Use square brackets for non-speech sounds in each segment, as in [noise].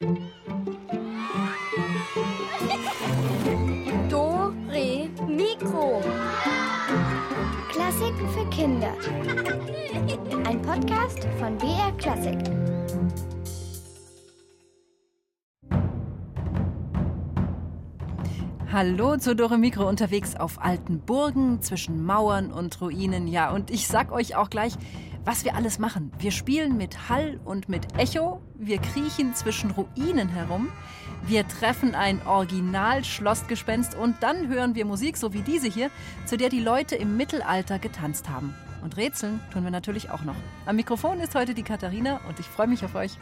Do, Re, Mikro. Klassiken für Kinder. Ein Podcast von BR Klassik. Hallo zu Dore Mikro unterwegs auf alten Burgen zwischen Mauern und Ruinen. Ja, und ich sag euch auch gleich, was wir alles machen. Wir spielen mit Hall und mit Echo, wir kriechen zwischen Ruinen herum, wir treffen ein Original-Schlossgespenst und dann hören wir Musik, so wie diese hier, zu der die Leute im Mittelalter getanzt haben. Und Rätseln tun wir natürlich auch noch. Am Mikrofon ist heute die Katharina und ich freue mich auf euch.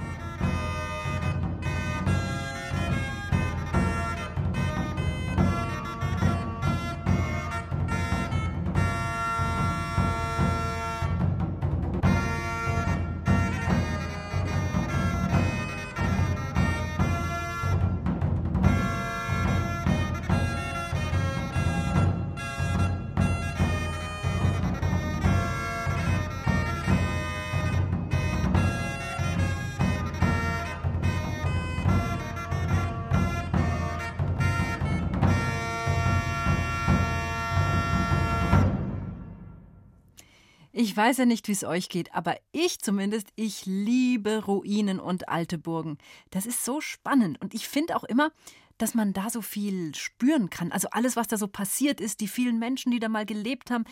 Ich weiß ja nicht, wie es euch geht, aber ich zumindest, ich liebe Ruinen und alte Burgen. Das ist so spannend und ich finde auch immer, dass man da so viel spüren kann. Also alles, was da so passiert ist, die vielen Menschen, die da mal gelebt haben.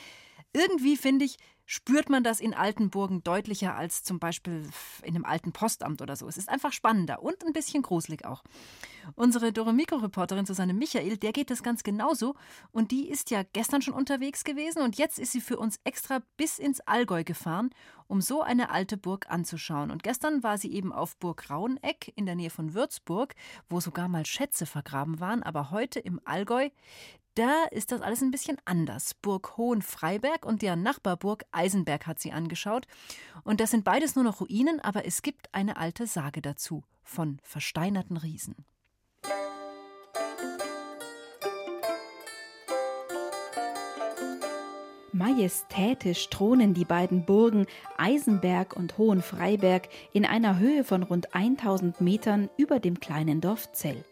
Irgendwie finde ich, spürt man das in alten Burgen deutlicher als zum Beispiel in einem alten Postamt oder so. Es ist einfach spannender und ein bisschen gruselig auch. Unsere Doremiko-Reporterin Susanne Michael, der geht das ganz genauso. Und die ist ja gestern schon unterwegs gewesen und jetzt ist sie für uns extra bis ins Allgäu gefahren, um so eine alte Burg anzuschauen. Und gestern war sie eben auf Burg Rauneck in der Nähe von Würzburg, wo sogar mal Schätze vergraben waren. Aber heute im Allgäu, da ist das alles ein bisschen anders. Burg Hohenfreiberg und deren Nachbarburg Eisenberg hat sie angeschaut. Und das sind beides nur noch Ruinen, aber es gibt eine alte Sage dazu von versteinerten Riesen. Majestätisch thronen die beiden Burgen Eisenberg und Hohenfreiberg in einer Höhe von rund 1000 Metern über dem kleinen Dorf Zell.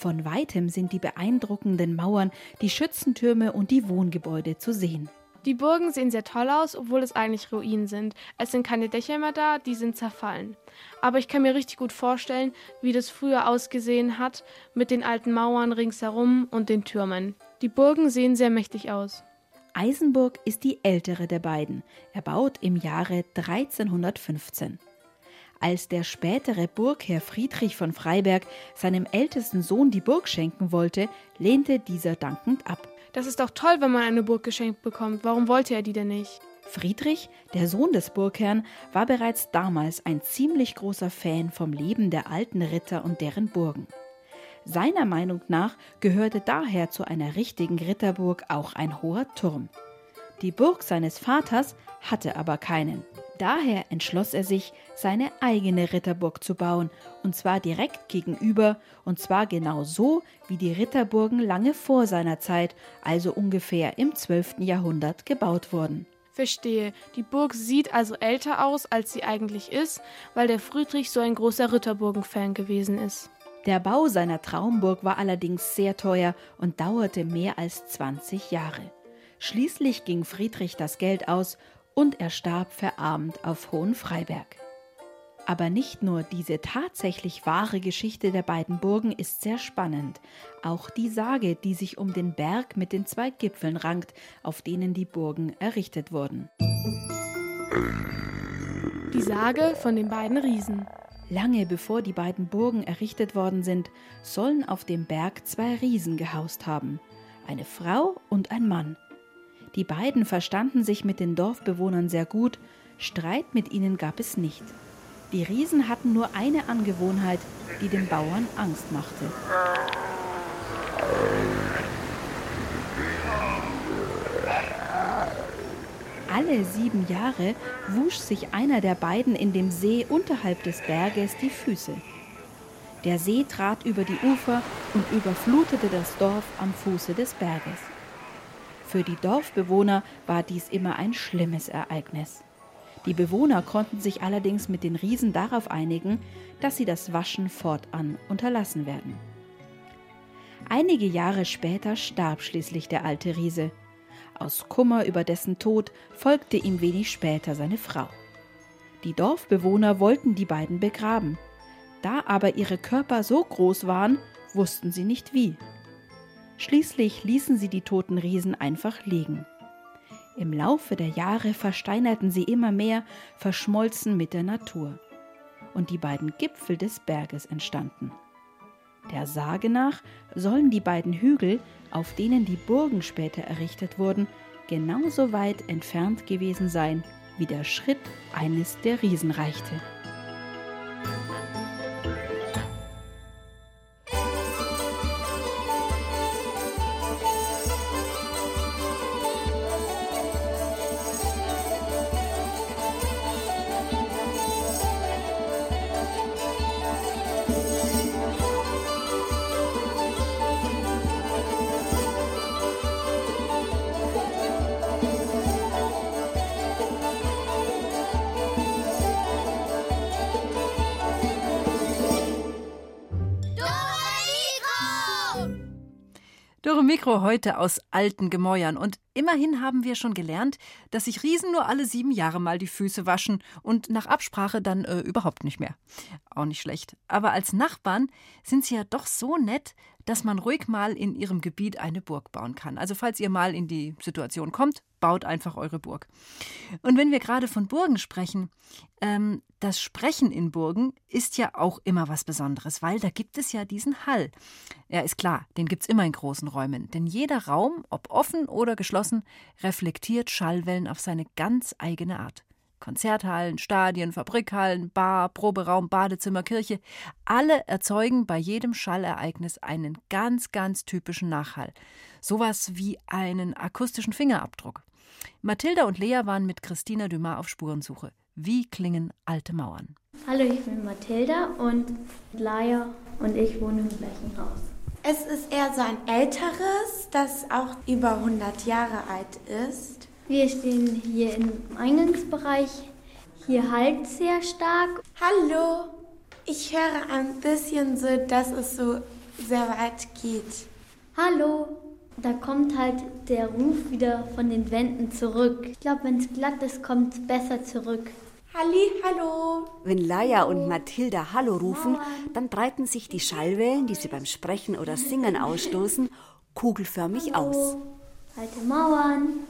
Von weitem sind die beeindruckenden Mauern, die Schützentürme und die Wohngebäude zu sehen. Die Burgen sehen sehr toll aus, obwohl es eigentlich Ruinen sind. Es sind keine Dächer mehr da, die sind zerfallen. Aber ich kann mir richtig gut vorstellen, wie das früher ausgesehen hat, mit den alten Mauern ringsherum und den Türmen. Die Burgen sehen sehr mächtig aus. Eisenburg ist die ältere der beiden, erbaut im Jahre 1315. Als der spätere Burgherr Friedrich von Freiberg seinem ältesten Sohn die Burg schenken wollte, lehnte dieser dankend ab. Das ist doch toll, wenn man eine Burg geschenkt bekommt. Warum wollte er die denn nicht? Friedrich, der Sohn des Burgherrn, war bereits damals ein ziemlich großer Fan vom Leben der alten Ritter und deren Burgen. Seiner Meinung nach gehörte daher zu einer richtigen Ritterburg auch ein hoher Turm. Die Burg seines Vaters hatte aber keinen. Daher entschloss er sich, seine eigene Ritterburg zu bauen, und zwar direkt gegenüber, und zwar genau so, wie die Ritterburgen lange vor seiner Zeit, also ungefähr im 12. Jahrhundert, gebaut wurden. Verstehe. Die Burg sieht also älter aus, als sie eigentlich ist, weil der Friedrich so ein großer Ritterburgen-Fan gewesen ist. Der Bau seiner Traumburg war allerdings sehr teuer und dauerte mehr als 20 Jahre. Schließlich ging Friedrich das Geld aus und er starb verarmt auf Hohenfreiberg. Aber nicht nur diese tatsächlich wahre Geschichte der beiden Burgen ist sehr spannend, auch die Sage, die sich um den Berg mit den zwei Gipfeln rankt, auf denen die Burgen errichtet wurden. Die Sage von den beiden Riesen. Lange bevor die beiden Burgen errichtet worden sind, sollen auf dem Berg zwei Riesen gehaust haben, eine Frau und ein Mann, die beiden verstanden sich mit den Dorfbewohnern sehr gut, Streit mit ihnen gab es nicht. Die Riesen hatten nur eine Angewohnheit, die den Bauern Angst machte. Alle sieben Jahre wusch sich einer der beiden in dem See unterhalb des Berges die Füße. Der See trat über die Ufer und überflutete das Dorf am Fuße des Berges. Für die Dorfbewohner war dies immer ein schlimmes Ereignis. Die Bewohner konnten sich allerdings mit den Riesen darauf einigen, dass sie das Waschen fortan unterlassen werden. Einige Jahre später starb schließlich der alte Riese. Aus Kummer über dessen Tod folgte ihm wenig später seine Frau. Die Dorfbewohner wollten die beiden begraben. Da aber ihre Körper so groß waren, wussten sie nicht wie. Schließlich ließen sie die toten Riesen einfach liegen. Im Laufe der Jahre versteinerten sie immer mehr, verschmolzen mit der Natur. Und die beiden Gipfel des Berges entstanden. Der Sage nach sollen die beiden Hügel, auf denen die Burgen später errichtet wurden, genauso weit entfernt gewesen sein, wie der Schritt eines der Riesen reichte. Mikro heute aus alten Gemäuern. Und immerhin haben wir schon gelernt, dass sich Riesen nur alle sieben Jahre mal die Füße waschen und nach Absprache dann äh, überhaupt nicht mehr. Auch nicht schlecht. Aber als Nachbarn sind sie ja doch so nett, dass man ruhig mal in ihrem Gebiet eine Burg bauen kann. Also falls ihr mal in die Situation kommt, baut einfach eure Burg. Und wenn wir gerade von Burgen sprechen, ähm, das Sprechen in Burgen ist ja auch immer was Besonderes, weil da gibt es ja diesen Hall. Ja, ist klar, den gibt es immer in großen Räumen. Denn jeder Raum, ob offen oder geschlossen, reflektiert Schallwellen auf seine ganz eigene Art. Konzerthallen, Stadien, Fabrikhallen, Bar, Proberaum, Badezimmer, Kirche, alle erzeugen bei jedem Schallereignis einen ganz, ganz typischen Nachhall. Sowas wie einen akustischen Fingerabdruck. Mathilda und Lea waren mit Christina Dumas auf Spurensuche. Wie klingen alte Mauern? Hallo, ich bin Mathilda und Laia und ich wohnen im gleichen Haus. Es ist eher so ein älteres, das auch über 100 Jahre alt ist. Wir stehen hier im Eingangsbereich. Hier halt sehr stark. Hallo, ich höre ein bisschen so, dass es so sehr weit geht. Hallo. Da kommt halt der Ruf wieder von den Wänden zurück. Ich glaube, wenn es glatt ist, kommt es besser zurück. Halli, hallo. Wenn Laia und Mathilda Hallo rufen, dann breiten sich die Schallwellen, die sie beim Sprechen oder Singen ausstoßen, kugelförmig aus. Alte Mauern.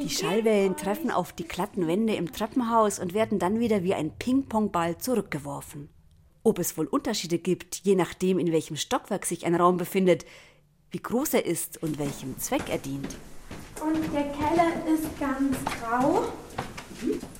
Die Schallwellen treffen auf die glatten Wände im Treppenhaus und werden dann wieder wie ein Ping-Pong-Ball zurückgeworfen. Ob es wohl Unterschiede gibt, je nachdem, in welchem Stockwerk sich ein Raum befindet, wie groß er ist und welchem Zweck er dient. Und der Keller ist ganz grau,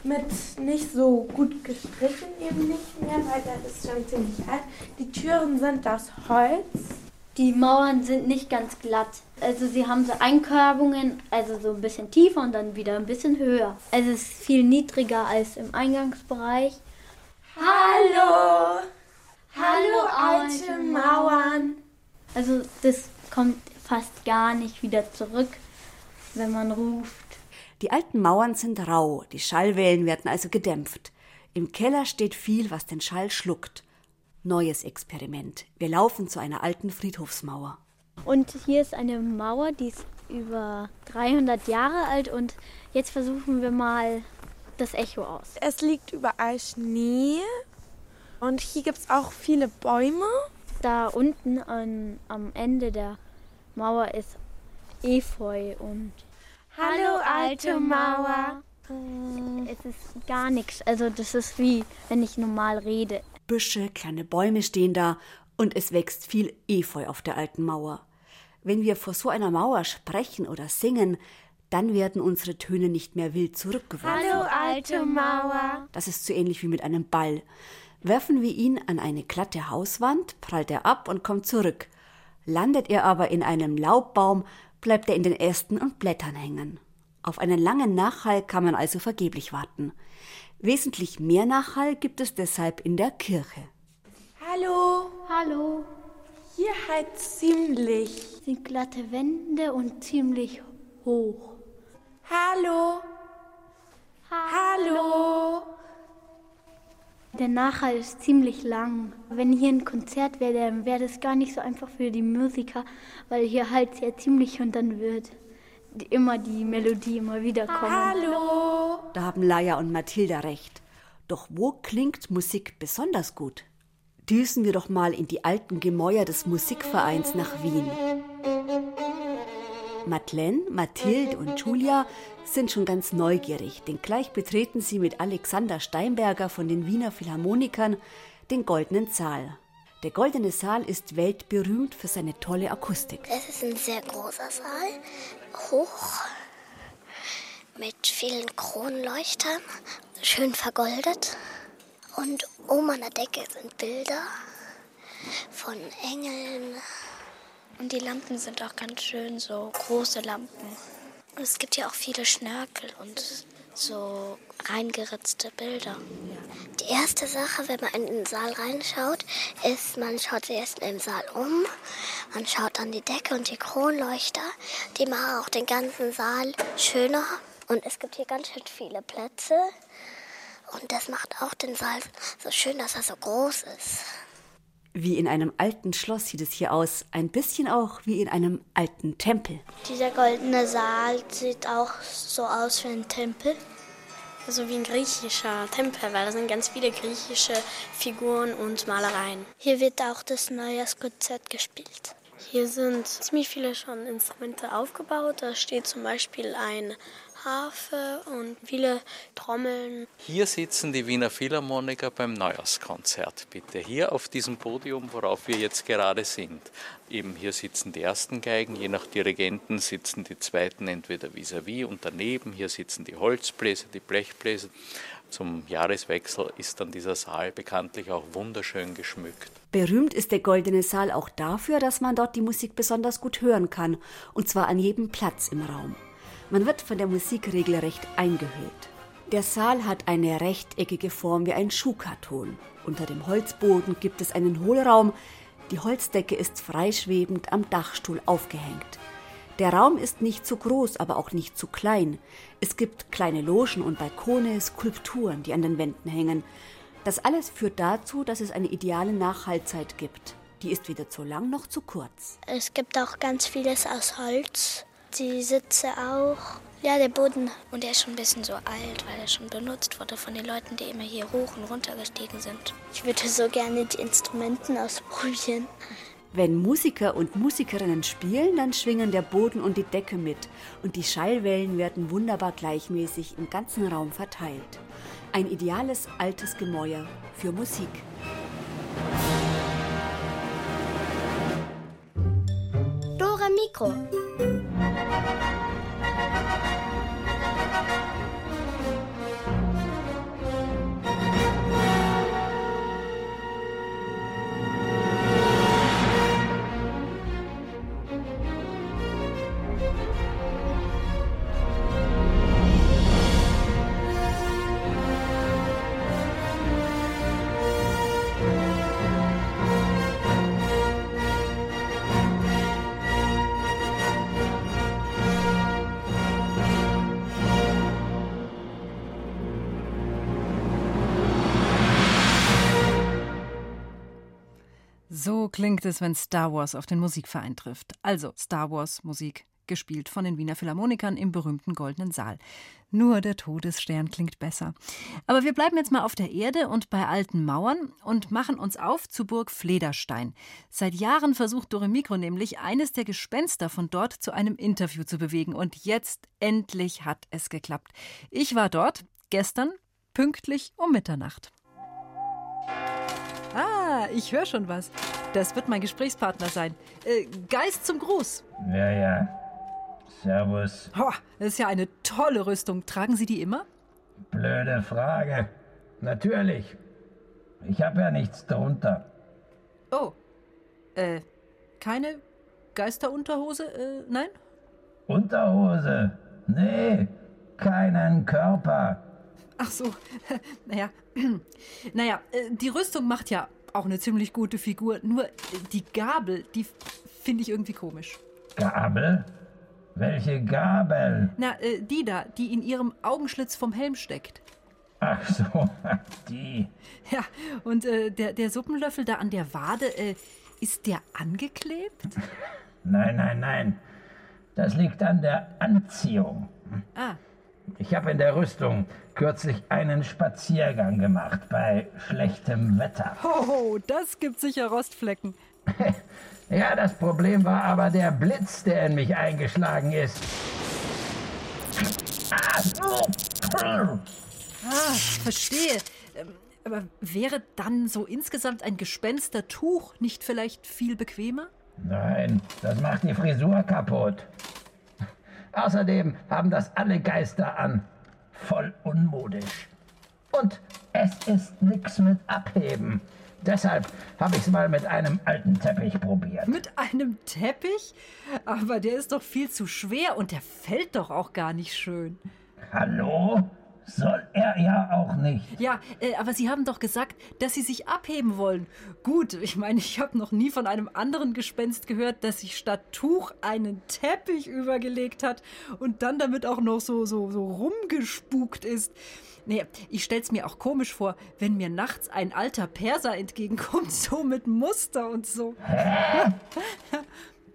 mit nicht so gut gestrichen eben nicht mehr, weil der ist schon ziemlich alt. Die Türen sind aus Holz. Die Mauern sind nicht ganz glatt. Also sie haben so Einkerbungen, also so ein bisschen tiefer und dann wieder ein bisschen höher. Also es ist viel niedriger als im Eingangsbereich. Hallo! Hallo, alte Mauern! Also das kommt fast gar nicht wieder zurück, wenn man ruft. Die alten Mauern sind rau, die Schallwellen werden also gedämpft. Im Keller steht viel, was den Schall schluckt. Neues Experiment. Wir laufen zu einer alten Friedhofsmauer. Und hier ist eine Mauer, die ist über 300 Jahre alt und jetzt versuchen wir mal das Echo aus. Es liegt überall Schnee und hier gibt es auch viele Bäume. Da unten an, am Ende der Mauer ist Efeu und Hallo, alte Mauer. es ist gar nichts. Also das ist wie, wenn ich normal rede. Büsche, kleine Bäume stehen da und es wächst viel Efeu auf der alten Mauer. Wenn wir vor so einer Mauer sprechen oder singen, dann werden unsere Töne nicht mehr wild zurückgeworfen. Hallo, alte Mauer. Das ist so ähnlich wie mit einem Ball. Werfen wir ihn an eine glatte Hauswand, prallt er ab und kommt zurück. Landet er aber in einem Laubbaum, bleibt er in den Ästen und Blättern hängen. Auf einen langen Nachhall kann man also vergeblich warten. Wesentlich mehr Nachhall gibt es deshalb in der Kirche. Hallo. Hallo. Hier halt ziemlich. Sind glatte Wände und ziemlich hoch. Hallo. Ha Hallo. Der Nachhall ist ziemlich lang. Wenn hier ein Konzert wäre, dann wäre das gar nicht so einfach für die Musiker, weil hier halt sehr ziemlich und dann wird immer die Melodie immer wieder kommen. Hallo. Da haben Laia und Mathilda recht. Doch wo klingt Musik besonders gut? Düsen wir doch mal in die alten Gemäuer des Musikvereins nach Wien. Madeleine, Mathilde und Julia sind schon ganz neugierig, denn gleich betreten sie mit Alexander Steinberger von den Wiener Philharmonikern den Goldenen Saal. Der Goldene Saal ist weltberühmt für seine tolle Akustik. Es ist ein sehr großer Saal, hoch, mit vielen Kronleuchtern, schön vergoldet. Und oben an der Decke sind Bilder von Engeln. Und die Lampen sind auch ganz schön so große Lampen. Und es gibt ja auch viele Schnörkel und so reingeritzte Bilder. Die erste Sache, wenn man in den Saal reinschaut, ist, man schaut sich erst im Saal um, man schaut an die Decke und die Kronleuchter. Die machen auch den ganzen Saal schöner. Und es gibt hier ganz schön viele Plätze. Und das macht auch den Saal so schön, dass er so groß ist. Wie in einem alten Schloss sieht es hier aus, ein bisschen auch wie in einem alten Tempel. Dieser goldene Saal sieht auch so aus wie ein Tempel. So wie ein griechischer Tempel, weil da sind ganz viele griechische Figuren und Malereien. Hier wird auch das Neujahrskonzert gespielt. Hier sind ziemlich viele schon Instrumente aufgebaut. Da steht zum Beispiel ein Harfe und viele Trommeln. Hier sitzen die Wiener Philharmoniker beim Neujahrskonzert. Bitte hier auf diesem Podium, worauf wir jetzt gerade sind. Eben hier sitzen die ersten Geigen, je nach Dirigenten sitzen die zweiten entweder vis-à-vis -vis und daneben. Hier sitzen die Holzbläser, die Blechbläser. Zum Jahreswechsel ist dann dieser Saal bekanntlich auch wunderschön geschmückt. Berühmt ist der Goldene Saal auch dafür, dass man dort die Musik besonders gut hören kann, und zwar an jedem Platz im Raum. Man wird von der Musik regelrecht eingehüllt. Der Saal hat eine rechteckige Form wie ein Schuhkarton. Unter dem Holzboden gibt es einen Hohlraum. Die Holzdecke ist freischwebend am Dachstuhl aufgehängt. Der Raum ist nicht zu groß, aber auch nicht zu klein. Es gibt kleine Logen und Balkone, Skulpturen, die an den Wänden hängen. Das alles führt dazu, dass es eine ideale Nachhaltzeit gibt. Die ist weder zu lang noch zu kurz. Es gibt auch ganz vieles aus Holz die Sitze auch. Ja, der Boden. Und der ist schon ein bisschen so alt, weil er schon benutzt wurde von den Leuten, die immer hier hoch und runter gestiegen sind. Ich würde so gerne die Instrumenten ausprobieren. Wenn Musiker und Musikerinnen spielen, dann schwingen der Boden und die Decke mit und die Schallwellen werden wunderbar gleichmäßig im ganzen Raum verteilt. Ein ideales altes Gemäuer für Musik. amico. So klingt es, wenn Star Wars auf den Musikverein trifft. Also Star Wars Musik, gespielt von den Wiener Philharmonikern im berühmten Goldenen Saal. Nur der Todesstern klingt besser. Aber wir bleiben jetzt mal auf der Erde und bei alten Mauern und machen uns auf zu Burg Flederstein. Seit Jahren versucht Dore Mikro nämlich, eines der Gespenster von dort zu einem Interview zu bewegen. Und jetzt endlich hat es geklappt. Ich war dort gestern pünktlich um Mitternacht. Ah, ich höre schon was. Das wird mein Gesprächspartner sein. Äh, Geist zum Gruß. Ja, ja. Servus. Oh, das ist ja eine tolle Rüstung. Tragen Sie die immer? Blöde Frage. Natürlich. Ich habe ja nichts drunter. Oh. Äh, keine Geisterunterhose? Äh, nein? Unterhose? Nee, keinen Körper. Ach so, [laughs] naja, [clears throat] naja, äh, die Rüstung macht ja auch eine ziemlich gute Figur. Nur die Gabel, die finde ich irgendwie komisch. Gabel? Welche Gabel? Na, äh, die da, die in ihrem Augenschlitz vom Helm steckt. Ach so, [laughs] die. Ja, und äh, der, der Suppenlöffel da an der Wade, äh, ist der angeklebt? [laughs] Nein, nein, nein. Das liegt an der Anziehung. Ah. Ich habe in der Rüstung kürzlich einen Spaziergang gemacht bei schlechtem Wetter. Oh, das gibt sicher Rostflecken. [laughs] ja, das Problem war aber der Blitz, der in mich eingeschlagen ist. Ah, verstehe. Ähm, aber wäre dann so insgesamt ein Gespenstertuch nicht vielleicht viel bequemer? Nein, das macht die Frisur kaputt. Außerdem haben das alle Geister an. Voll unmodisch. Und es ist nix mit Abheben. Deshalb habe ich es mal mit einem alten Teppich probiert. Mit einem Teppich? Aber der ist doch viel zu schwer und der fällt doch auch gar nicht schön. Hallo? Soll er ja auch nicht. Ja, äh, aber Sie haben doch gesagt, dass Sie sich abheben wollen. Gut, ich meine, ich habe noch nie von einem anderen Gespenst gehört, das sich statt Tuch einen Teppich übergelegt hat und dann damit auch noch so, so, so rumgespukt ist. Nee, ich stell's mir auch komisch vor, wenn mir nachts ein alter Perser entgegenkommt, [laughs] so mit Muster und so. Hä?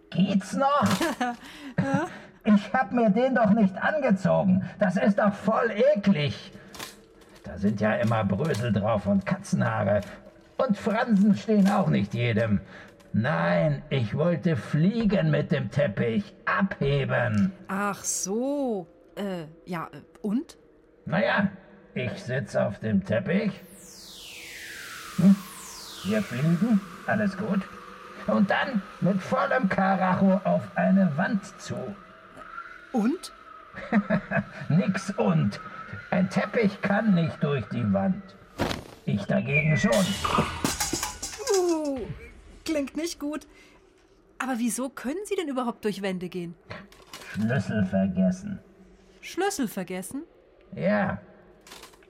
Geht's noch? [laughs] Ich hab mir den doch nicht angezogen. Das ist doch voll eklig. Da sind ja immer Brösel drauf und Katzenhaare. Und Fransen stehen auch nicht jedem. Nein, ich wollte fliegen mit dem Teppich. Abheben. Ach so. Äh, ja, äh, und? Naja, ich sitze auf dem Teppich. Hm? Wir fliegen, alles gut. Und dann mit vollem Karacho auf eine Wand zu. Und? [laughs] Nix und. Ein Teppich kann nicht durch die Wand. Ich dagegen schon. Uh, klingt nicht gut. Aber wieso können Sie denn überhaupt durch Wände gehen? Schlüssel vergessen. Schlüssel vergessen? Ja.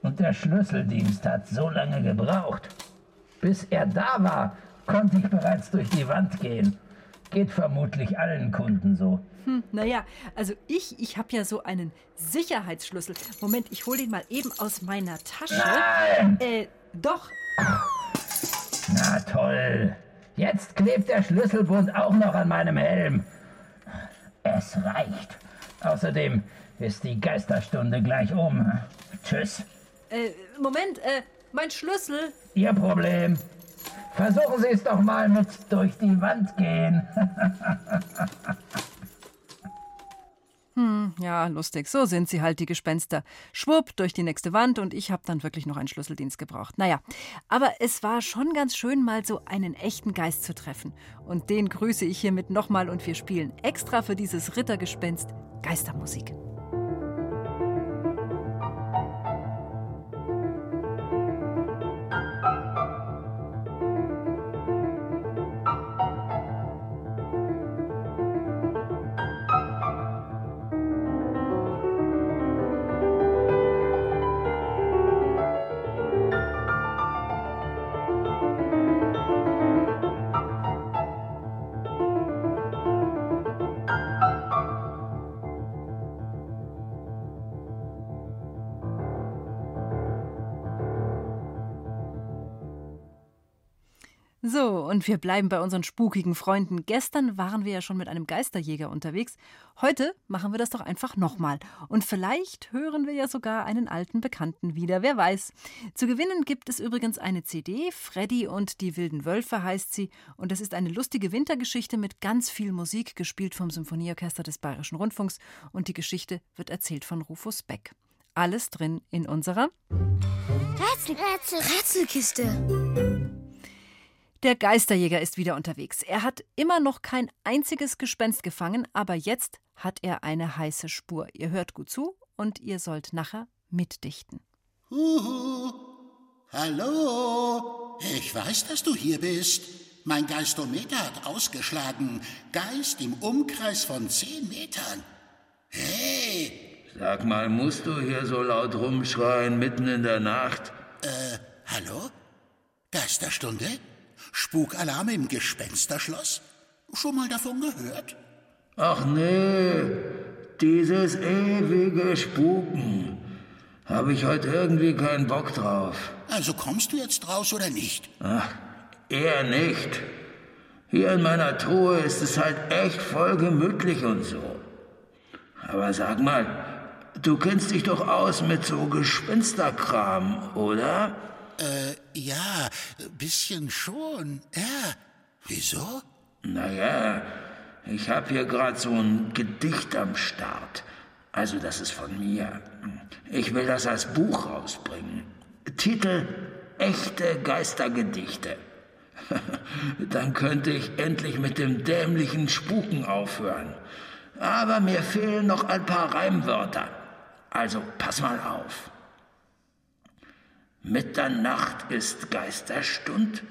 Und der Schlüsseldienst hat so lange gebraucht. Bis er da war, konnte ich bereits durch die Wand gehen. Geht vermutlich allen Kunden so. Hm, naja, also ich, ich habe ja so einen Sicherheitsschlüssel. Moment, ich hole den mal eben aus meiner Tasche. Nein! Äh, doch. Na toll. Jetzt klebt der Schlüsselbund auch noch an meinem Helm. Es reicht. Außerdem ist die Geisterstunde gleich um. Tschüss. Äh, Moment, äh, mein Schlüssel. Ihr Problem. Versuchen Sie es doch mal mit durch die Wand gehen. Hm, ja, lustig. So sind sie halt, die Gespenster. Schwupp, durch die nächste Wand und ich habe dann wirklich noch einen Schlüsseldienst gebraucht. Naja, aber es war schon ganz schön, mal so einen echten Geist zu treffen. Und den grüße ich hiermit nochmal und wir spielen extra für dieses Rittergespenst Geistermusik. So, und wir bleiben bei unseren spukigen Freunden. Gestern waren wir ja schon mit einem Geisterjäger unterwegs. Heute machen wir das doch einfach nochmal. Und vielleicht hören wir ja sogar einen alten Bekannten wieder. Wer weiß. Zu gewinnen gibt es übrigens eine CD. Freddy und die wilden Wölfe heißt sie. Und es ist eine lustige Wintergeschichte mit ganz viel Musik, gespielt vom Symphonieorchester des Bayerischen Rundfunks. Und die Geschichte wird erzählt von Rufus Beck. Alles drin in unserer Rätsel, Rätsel, Rätselkiste. Der Geisterjäger ist wieder unterwegs. Er hat immer noch kein einziges Gespenst gefangen, aber jetzt hat er eine heiße Spur. Ihr hört gut zu und ihr sollt nachher mitdichten. Huhu. Hallo. Ich weiß, dass du hier bist. Mein Geistometer hat ausgeschlagen. Geist im Umkreis von zehn Metern. Hey. Sag mal, musst du hier so laut rumschreien mitten in der Nacht? Äh, hallo? Geisterstunde? Spukalarm im Gespensterschloss? Schon mal davon gehört? Ach nee, dieses ewige Spuken. habe ich heute irgendwie keinen Bock drauf. Also kommst du jetzt raus oder nicht? Ach, eher nicht. Hier in meiner Truhe ist es halt echt voll gemütlich und so. Aber sag mal, du kennst dich doch aus mit so Gespensterkram, oder? Äh, ja, bisschen schon. Ja. Wieso? Naja, ich hab hier gerade so ein Gedicht am Start. Also das ist von mir. Ich will das als Buch rausbringen. Titel Echte Geistergedichte. [laughs] Dann könnte ich endlich mit dem dämlichen Spuken aufhören. Aber mir fehlen noch ein paar Reimwörter. Also pass mal auf. Mitternacht ist Geisterstund,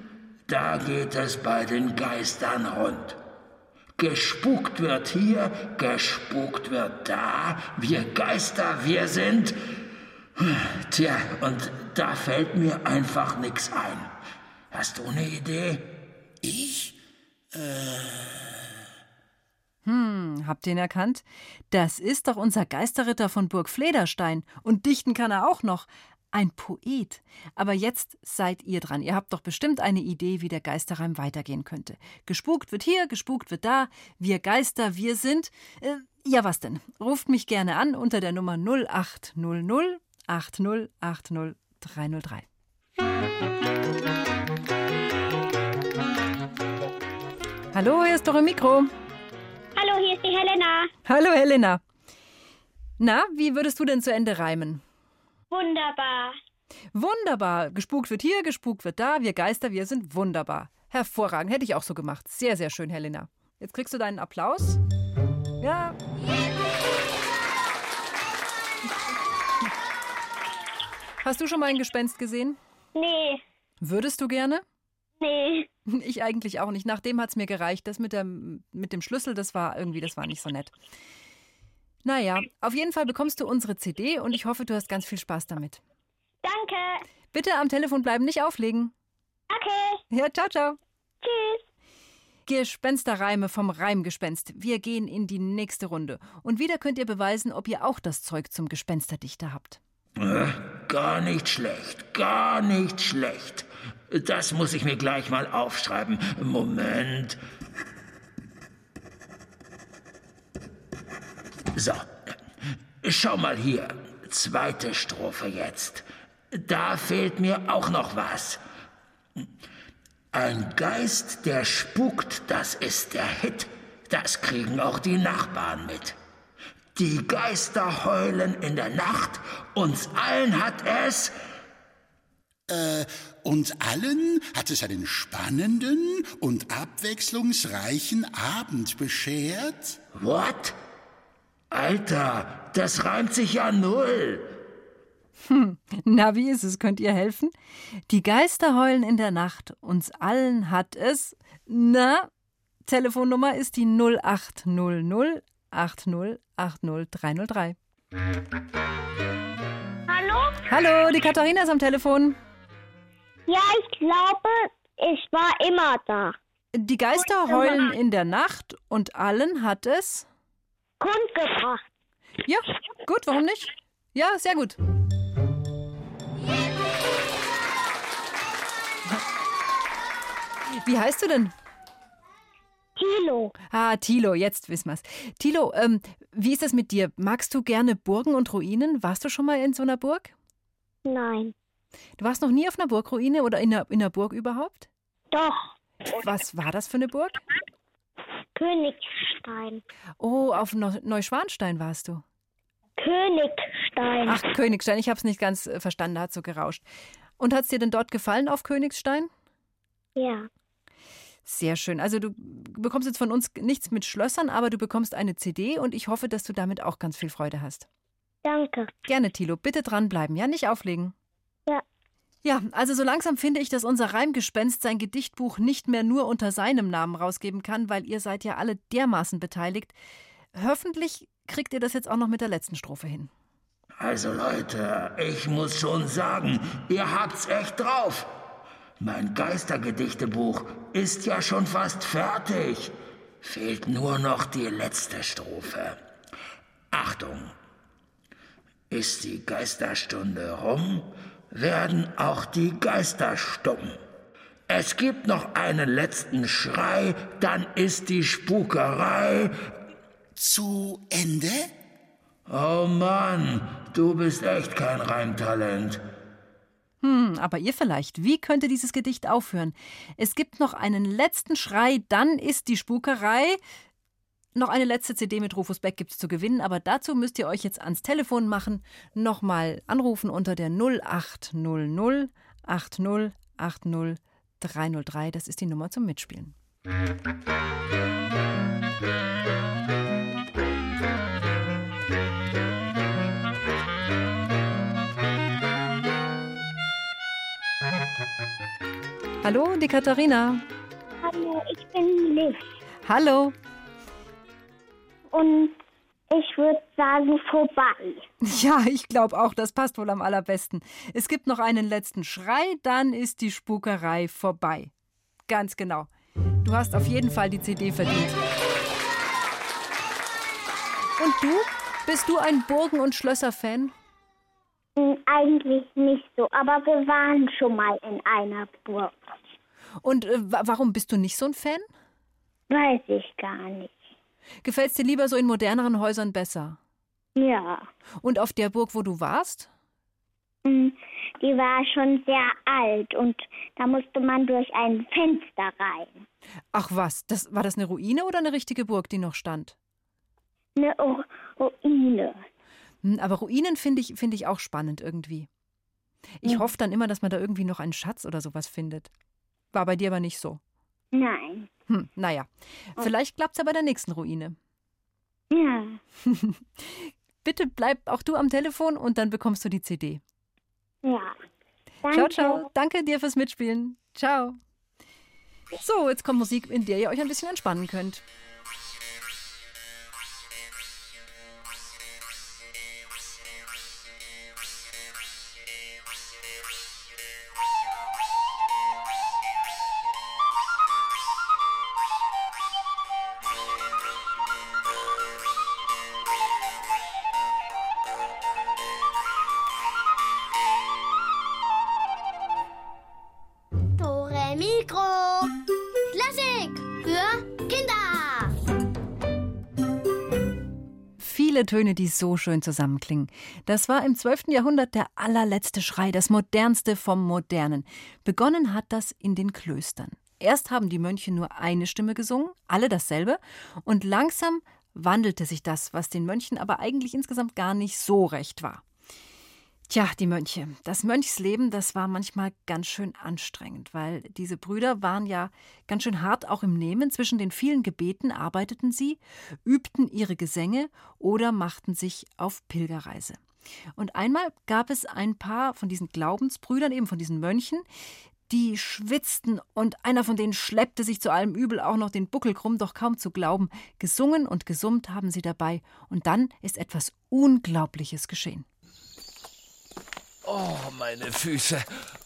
da geht es bei den Geistern rund. Gespukt wird hier, gespukt wird da, wir Geister, wir sind. Tja, und da fällt mir einfach nichts ein. Hast du eine Idee? Ich? Äh. Hm, habt ihr ihn erkannt? Das ist doch unser Geisterritter von Burg Flederstein. Und dichten kann er auch noch. Ein Poet. Aber jetzt seid ihr dran. Ihr habt doch bestimmt eine Idee, wie der Geisterreim weitergehen könnte. Gespukt wird hier, gespukt wird da. Wir Geister, wir sind. Äh, ja, was denn? Ruft mich gerne an unter der Nummer 0800 8080 303. Hallo, hier ist doch ein Mikro. Hallo, hier ist die Helena. Hallo, Helena. Na, wie würdest du denn zu Ende reimen? Wunderbar. Wunderbar. Gespukt wird hier, gespukt wird da. Wir Geister, wir sind wunderbar. Hervorragend. Hätte ich auch so gemacht. Sehr, sehr schön, Helena. Jetzt kriegst du deinen Applaus. Ja. Hast du schon mal ein Gespenst gesehen? Nee. Würdest du gerne? Nee. Ich eigentlich auch nicht. Nachdem hat es mir gereicht. Das mit, der, mit dem Schlüssel, das war irgendwie, das war nicht so nett. Naja, auf jeden Fall bekommst du unsere CD und ich hoffe, du hast ganz viel Spaß damit. Danke. Bitte am Telefon bleiben, nicht auflegen. Okay. Ja, ciao, ciao. Tschüss. Gespensterreime vom Reimgespenst. Wir gehen in die nächste Runde. Und wieder könnt ihr beweisen, ob ihr auch das Zeug zum Gespensterdichter habt. Äh, gar nicht schlecht, gar nicht schlecht. Das muss ich mir gleich mal aufschreiben. Moment. So, schau mal hier. Zweite Strophe jetzt. Da fehlt mir auch noch was. Ein Geist, der spukt, das ist der Hit. Das kriegen auch die Nachbarn mit. Die Geister heulen in der Nacht, uns allen hat es. Äh, uns allen hat es einen spannenden und abwechslungsreichen Abend beschert. What? Alter, das reimt sich ja null. Hm, na, wie ist es? Könnt ihr helfen? Die Geister heulen in der Nacht, uns allen hat es. Na, Telefonnummer ist die 0800 80 80 303. Hallo? Hallo, die Katharina ist am Telefon. Ja, ich glaube, ich war immer da. Die Geister heulen in der Nacht und allen hat es. Grund gebracht. Ja, gut, warum nicht? Ja, sehr gut. Wie heißt du denn? Tilo. Ah, Tilo, jetzt wissen wir's. Tilo, ähm, wie ist das mit dir? Magst du gerne Burgen und Ruinen? Warst du schon mal in so einer Burg? Nein. Du warst noch nie auf einer Burgruine oder in einer, in einer Burg überhaupt? Doch. Was war das für eine Burg? Königstein. Oh, auf Neu- Neuschwanstein warst du. Königstein. Ach, Königstein, ich habe es nicht ganz äh, verstanden, hat so gerauscht. Und hat es dir denn dort gefallen auf Königstein? Ja. Sehr schön. Also du bekommst jetzt von uns nichts mit Schlössern, aber du bekommst eine CD und ich hoffe, dass du damit auch ganz viel Freude hast. Danke. Gerne, Thilo. Bitte dranbleiben, ja? Nicht auflegen. Ja. Ja, also so langsam finde ich, dass unser Reimgespenst sein Gedichtbuch nicht mehr nur unter seinem Namen rausgeben kann, weil ihr seid ja alle dermaßen beteiligt. Hoffentlich kriegt ihr das jetzt auch noch mit der letzten Strophe hin. Also Leute, ich muss schon sagen, ihr habt's echt drauf. Mein Geistergedichtebuch ist ja schon fast fertig. Fehlt nur noch die letzte Strophe. Achtung. Ist die Geisterstunde rum, werden auch die Geister stumm. Es gibt noch einen letzten Schrei, dann ist die Spukerei zu Ende? Oh Mann, du bist echt kein Reimtalent. Hm, aber ihr vielleicht. Wie könnte dieses Gedicht aufhören? Es gibt noch einen letzten Schrei, dann ist die Spukerei. Noch eine letzte CD mit Rufus Beck gibt es zu gewinnen, aber dazu müsst ihr euch jetzt ans Telefon machen. Nochmal anrufen unter der 0800 80 80 303. Das ist die Nummer zum Mitspielen. Hallo, die Katharina. Hallo, ich bin Liv. Hallo. Und ich würde sagen, vorbei. Ja, ich glaube auch, das passt wohl am allerbesten. Es gibt noch einen letzten Schrei, dann ist die Spukerei vorbei. Ganz genau. Du hast auf jeden Fall die CD verdient. Und du? Bist du ein Burgen- und Schlösser-Fan? Hm, Eigentlich nicht so, aber wir waren schon mal in einer Burg. Und äh, wa- warum bist du nicht so ein Fan? Weiß ich gar nicht. Gefällt es dir lieber so in moderneren Häusern besser? Ja, Und auf der Burg, wo du warst? Hm, die war schon sehr alt und da musste man durch ein Fenster rein. Ach was, das, war das eine Ruine oder eine richtige Burg, die noch stand? Eine Ru- Ruine. Hm, Aber Ruinen finde ich, finde ich auch spannend irgendwie. Ich Ja. hoffe dann immer, dass man da irgendwie noch einen Schatz oder sowas findet. War bei dir aber nicht so. Nein. Hm, naja, vielleicht klappt es ja bei der nächsten Ruine. Ja. [laughs] Bitte bleib auch du am Telefon und dann bekommst du die CD. Ja. Ciao, Danke. ciao. Danke dir fürs Mitspielen. Ciao. So, jetzt kommt Musik, in der ihr euch ein bisschen entspannen könnt. Töne, die so schön zusammenklingen. Das war im 12. Jahrhundert der allerletzte Schrei, das modernste vom Modernen. Begonnen hat das in den Klöstern. Erst haben die Mönche nur eine Stimme gesungen, alle dasselbe, und langsam wandelte sich das, was den Mönchen aber eigentlich insgesamt gar nicht so recht war. Tja, die Mönche. Das Mönchsleben, das war manchmal ganz schön anstrengend, weil diese Brüder waren ja ganz schön hart auch im Nehmen. Zwischen den vielen Gebeten arbeiteten sie, übten ihre Gesänge oder machten sich auf Pilgerreise. Und einmal gab es ein paar von diesen Glaubensbrüdern, eben von diesen Mönchen, die schwitzten und einer von denen schleppte sich zu allem Übel auch noch den Buckel krumm, doch kaum zu glauben. Gesungen und gesummt haben sie dabei. Und dann ist etwas Unglaubliches geschehen. Oh, meine Füße.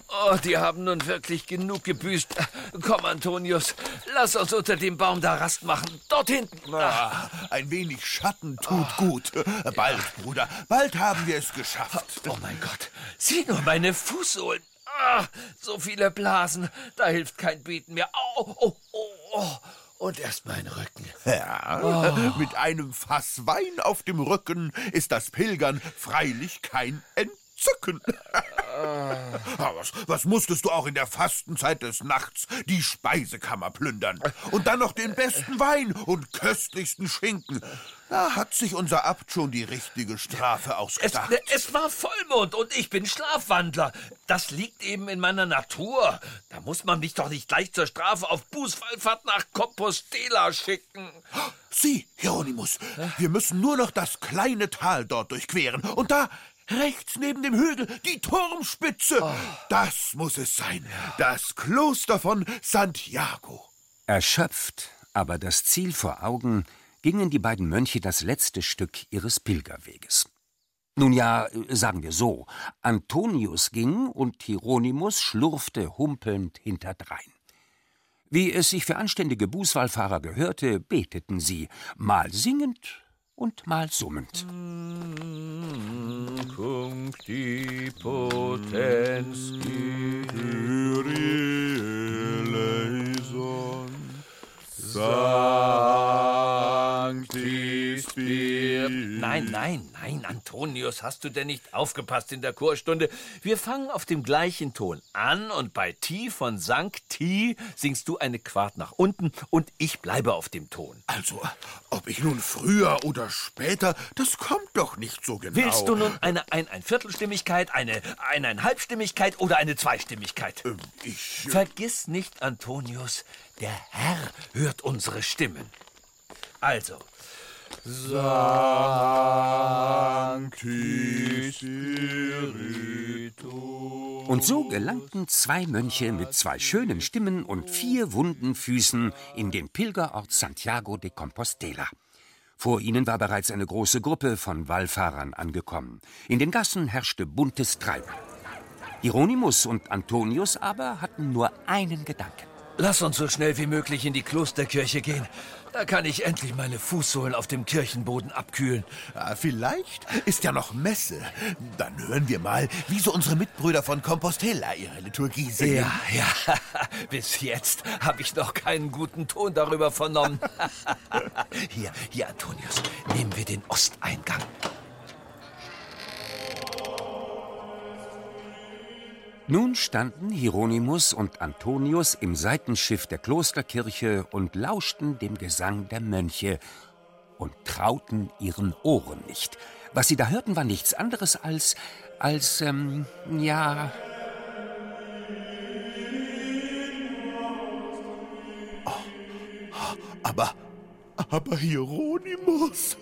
Oh, die haben nun wirklich genug gebüßt. Komm, Antonius, lass uns unter dem Baum da Rast machen. Dort hinten. Ah, ein wenig Schatten tut gut. Bald, Bruder, bald haben wir es geschafft. Oh mein Gott, sieh nur meine Fußsohlen. Ah, so viele Blasen, da hilft kein Beten mehr. Au, oh, oh, oh. Und erst mein Rücken. Ja, Oh. mit einem Fass Wein auf dem Rücken ist das Pilgern freilich kein Entzücken. Ah, was, was musstest du auch in der Fastenzeit des Nachts die Speisekammer plündern? Und dann noch den besten Wein und köstlichsten Schinken. Da hat sich unser Abt schon die richtige Strafe Es, ausgedacht. es war Vollmond und ich bin Schlafwandler. Das liegt eben in meiner Natur. Da muss man mich doch nicht gleich zur Strafe auf Bußwallfahrt nach Compostela schicken. Sieh, Hieronymus, wir müssen nur noch das kleine Tal dort durchqueren. Und da, rechts neben dem Hügel, die Turmspitze. Das muss es sein. Das Kloster von Santiago. Erschöpft, aber das Ziel vor Augen, gingen die beiden Mönche das letzte Stück ihres Pilgerweges. Nun ja, sagen wir so, Antonius ging und Hieronymus schlurfte humpelnd hinterdrein. Wie es sich für anständige Bußwallfahrer gehörte, beteten sie, mal singend und mal summend. Potens eleison, Sancti Spiritus. Nein, nein, nein, Antonius, hast du denn nicht aufgepasst in der Chorstunde? Wir fangen auf dem gleichen Ton an und bei Ti von Sancti singst du eine Quart nach unten und ich bleibe auf dem Ton. Also, ob ich nun früher oder später, das kommt doch nicht so genau. Willst du nun eine ein, ein Viertelstimmigkeit, eine eineinhalbstimmigkeit oder eine Zweistimmigkeit? Ähm, ich. Vergiss nicht, Antonius, der Herr hört unsere Stimmen. Also. Sancti Spiritus. Und so gelangten zwei Mönche mit zwei schönen Stimmen und vier wunden Füßen in den Pilgerort Santiago de Compostela. Vor ihnen war bereits eine große Gruppe von Wallfahrern angekommen. In den Gassen herrschte buntes Treiben. Hieronymus und Antonius aber hatten nur einen Gedanken. Lass uns so schnell wie möglich in die Klosterkirche gehen. Da kann ich endlich meine Fußsohlen auf dem Kirchenboden abkühlen. Ah, vielleicht ist ja noch Messe. Dann hören wir mal, wie so unsere Mitbrüder von Compostela ihre Liturgie singen. Ja, ja. [laughs] Bis jetzt habe ich noch keinen guten Ton darüber vernommen. [laughs] hier, hier, Antonius, nehmen wir den Osteingang. Nun standen Hieronymus und Antonius im Seitenschiff der Klosterkirche und lauschten dem Gesang der Mönche und trauten ihren Ohren nicht. Was sie da hörten, war nichts anderes als, als, ähm, ja. Aber, aber Hieronymus,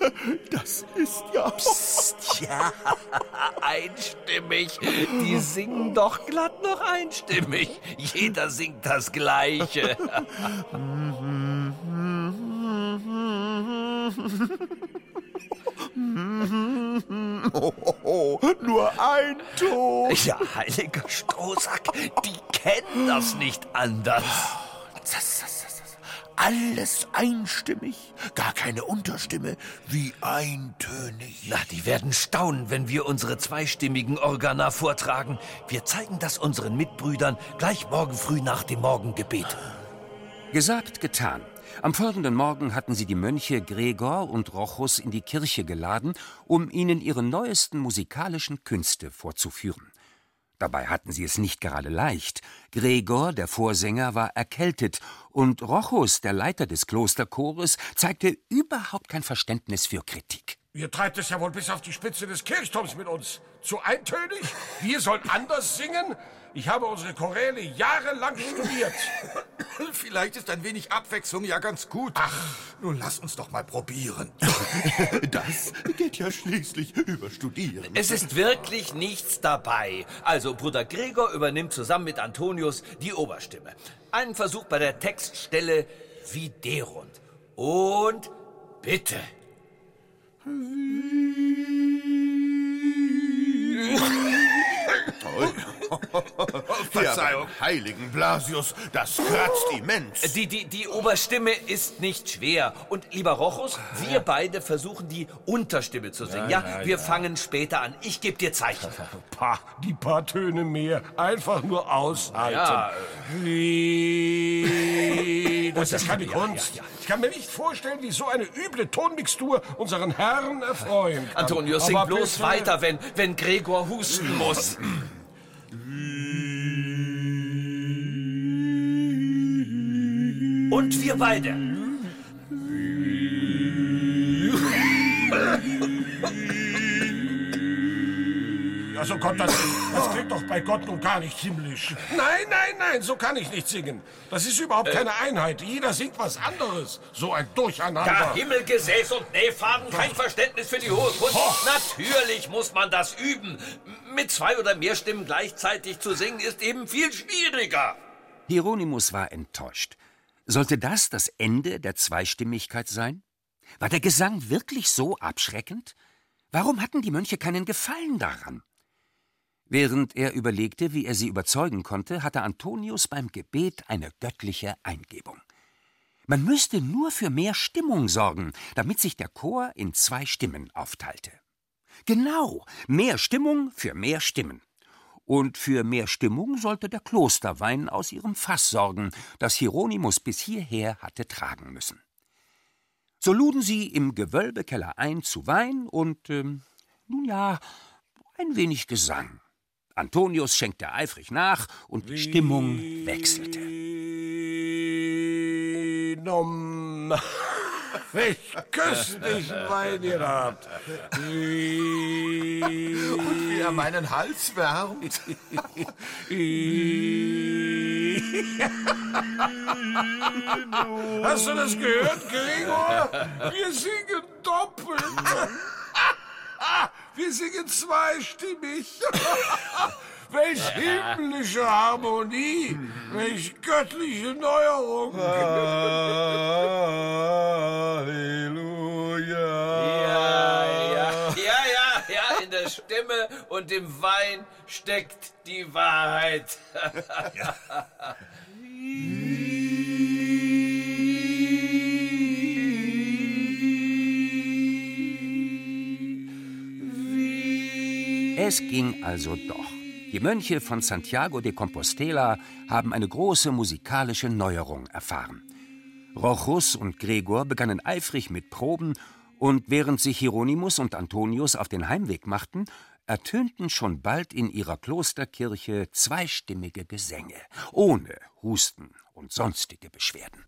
das ist ja. Psst, ja, [laughs] einstimmig. Die singen doch glatt noch einstimmig. Jeder singt das Gleiche. Oh, oh, oh, nur ein Ton. Ja, heiliger Strohsack, die kennen das nicht anders. Das, das, das. Alles einstimmig, gar keine Unterstimme, wie eintönig. Na, die werden staunen, wenn wir unsere zweistimmigen Organa vortragen. Wir zeigen das unseren Mitbrüdern gleich morgen früh nach dem Morgengebet. Gesagt, getan. Am folgenden Morgen hatten sie die Mönche Gregor und Rochus in die Kirche geladen, um ihnen ihre neuesten musikalischen Künste vorzuführen. Dabei hatten sie es nicht gerade leicht. Gregor, der Vorsänger, war erkältet, und Rochus, der Leiter des Klosterchores, zeigte überhaupt kein Verständnis für Kritik. Ihr treibt es ja wohl bis auf die Spitze des Kirchturms mit uns. Zu eintönig? Wir sollen anders singen? Ich habe unsere Choräle jahrelang studiert. [laughs] Vielleicht ist ein wenig Abwechslung ja ganz gut. Ach, nun lass uns doch mal probieren. [laughs] Das geht ja schließlich über Studieren. Es ist wirklich nichts dabei. Also, Bruder Gregor übernimmt zusammen mit Antonius die Oberstimme. Einen Versuch bei der Textstelle Viderunt. Und bitte. [laughs] [laughs] Verzeihung. Heiligen Blasius, das kratzt immens. Die, die, die Oberstimme ist nicht schwer. Und lieber Rochus, wir beide versuchen die Unterstimme zu singen. Ja, Ja, ja, wir ja. fangen später an. Ich gebe dir Zeichen. [laughs] Pah, die paar Töne mehr. Einfach nur aushalten. Ja, Wie? Das [laughs] ist keine Ja, Kunst. ja, ja. Ich kann mir nicht vorstellen, wie so eine üble Tonmixtur unseren Herrn erfreuen kann. Antonius, sing bloß bitte- weiter, wenn, wenn Gregor husten muss. [clears throat] Und wir beide. Also Gott, das, das klingt doch bei Gott nun gar nicht himmlisch. Nein, nein, nein, so kann ich nicht singen. Das ist überhaupt keine Einheit. Jeder singt was anderes. So ein Durcheinander. Ja, Himmelgesäß und Nähfaden, kein Verständnis für die hohe Kunst. Natürlich muss man das üben. Mit zwei oder mehr Stimmen gleichzeitig zu singen, ist eben viel schwieriger. Hieronymus war enttäuscht. Sollte das das Ende der Zweistimmigkeit sein? War der Gesang wirklich so abschreckend? Warum hatten die Mönche keinen Gefallen daran? Während er überlegte, wie er sie überzeugen konnte, hatte Antonius beim Gebet eine göttliche Eingebung. Man müsste nur für mehr Stimmung sorgen, damit sich der Chor in zwei Stimmen aufteilte. Genau, mehr Stimmung für mehr Stimmen. Und für mehr Stimmung sollte der Klosterwein aus ihrem Fass sorgen, das Hieronymus bis hierher hatte tragen müssen. So luden sie im Gewölbekeller ein zu Wein und, ähm, nun ja, ein wenig Gesang. Antonius schenkte eifrig nach und die Stimmung wechselte. Nom. Welch köstlichen Wein ihr habt. Und wie er meinen Hals wärmt. Hast du das gehört, Gregor? Wir singen doppelt. Wir singen zweistimmig. Welch himmlische Harmonie, welch göttliche Neuerung. [laughs] Halleluja. Ja, ja, ja, ja, ja, in der Stimme und im Wein steckt die Wahrheit. [laughs] Es ging also doch. Die Mönche von Santiago de Compostela haben eine große musikalische Neuerung erfahren. Rochus und Gregor begannen eifrig mit Proben, und während sich Hieronymus und Antonius auf den Heimweg machten, ertönten schon bald in ihrer Klosterkirche zweistimmige Gesänge, ohne Husten und sonstige Beschwerden.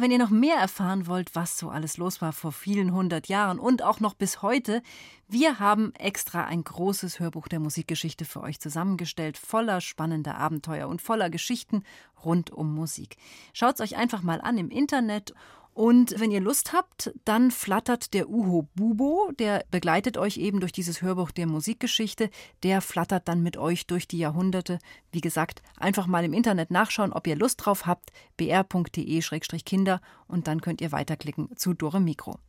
Wenn ihr noch mehr erfahren wollt, was so alles los war vor vielen hundert Jahren und auch noch bis heute, wir haben extra ein großes Hörbuch der Musikgeschichte für euch zusammengestellt, voller spannender Abenteuer und voller Geschichten rund um Musik. Schaut's euch einfach mal an im Internet und wenn ihr Lust habt, dann flattert der Uho Bubo, der begleitet euch eben durch dieses Hörbuch der Musikgeschichte, der flattert dann mit euch durch die Jahrhunderte. Wie gesagt, einfach mal im Internet nachschauen, ob ihr Lust drauf habt, br.de-kinder und dann könnt ihr weiterklicken zu Dore Mikro.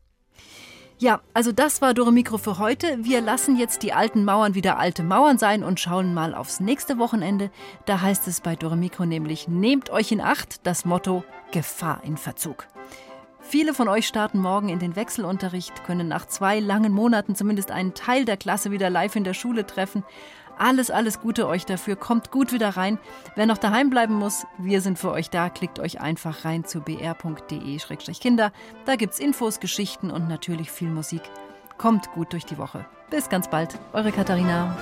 Ja, also das war Dore Mikro für heute. Wir lassen jetzt die alten Mauern wieder alte Mauern sein und schauen mal aufs nächste Wochenende. Da heißt es bei Dore Mikro nämlich, nehmt euch in Acht, das Motto Gefahr in Verzug. Viele von euch starten morgen in den Wechselunterricht, können nach zwei langen Monaten zumindest einen Teil der Klasse wieder live in der Schule treffen. Alles, alles Gute euch dafür. Kommt gut wieder rein. Wer noch daheim bleiben muss, wir sind für euch da. Klickt euch einfach rein zu br.de-kinder. Da gibt's Infos, Geschichten und natürlich viel Musik. Kommt gut durch die Woche. Bis ganz bald. Eure Katharina.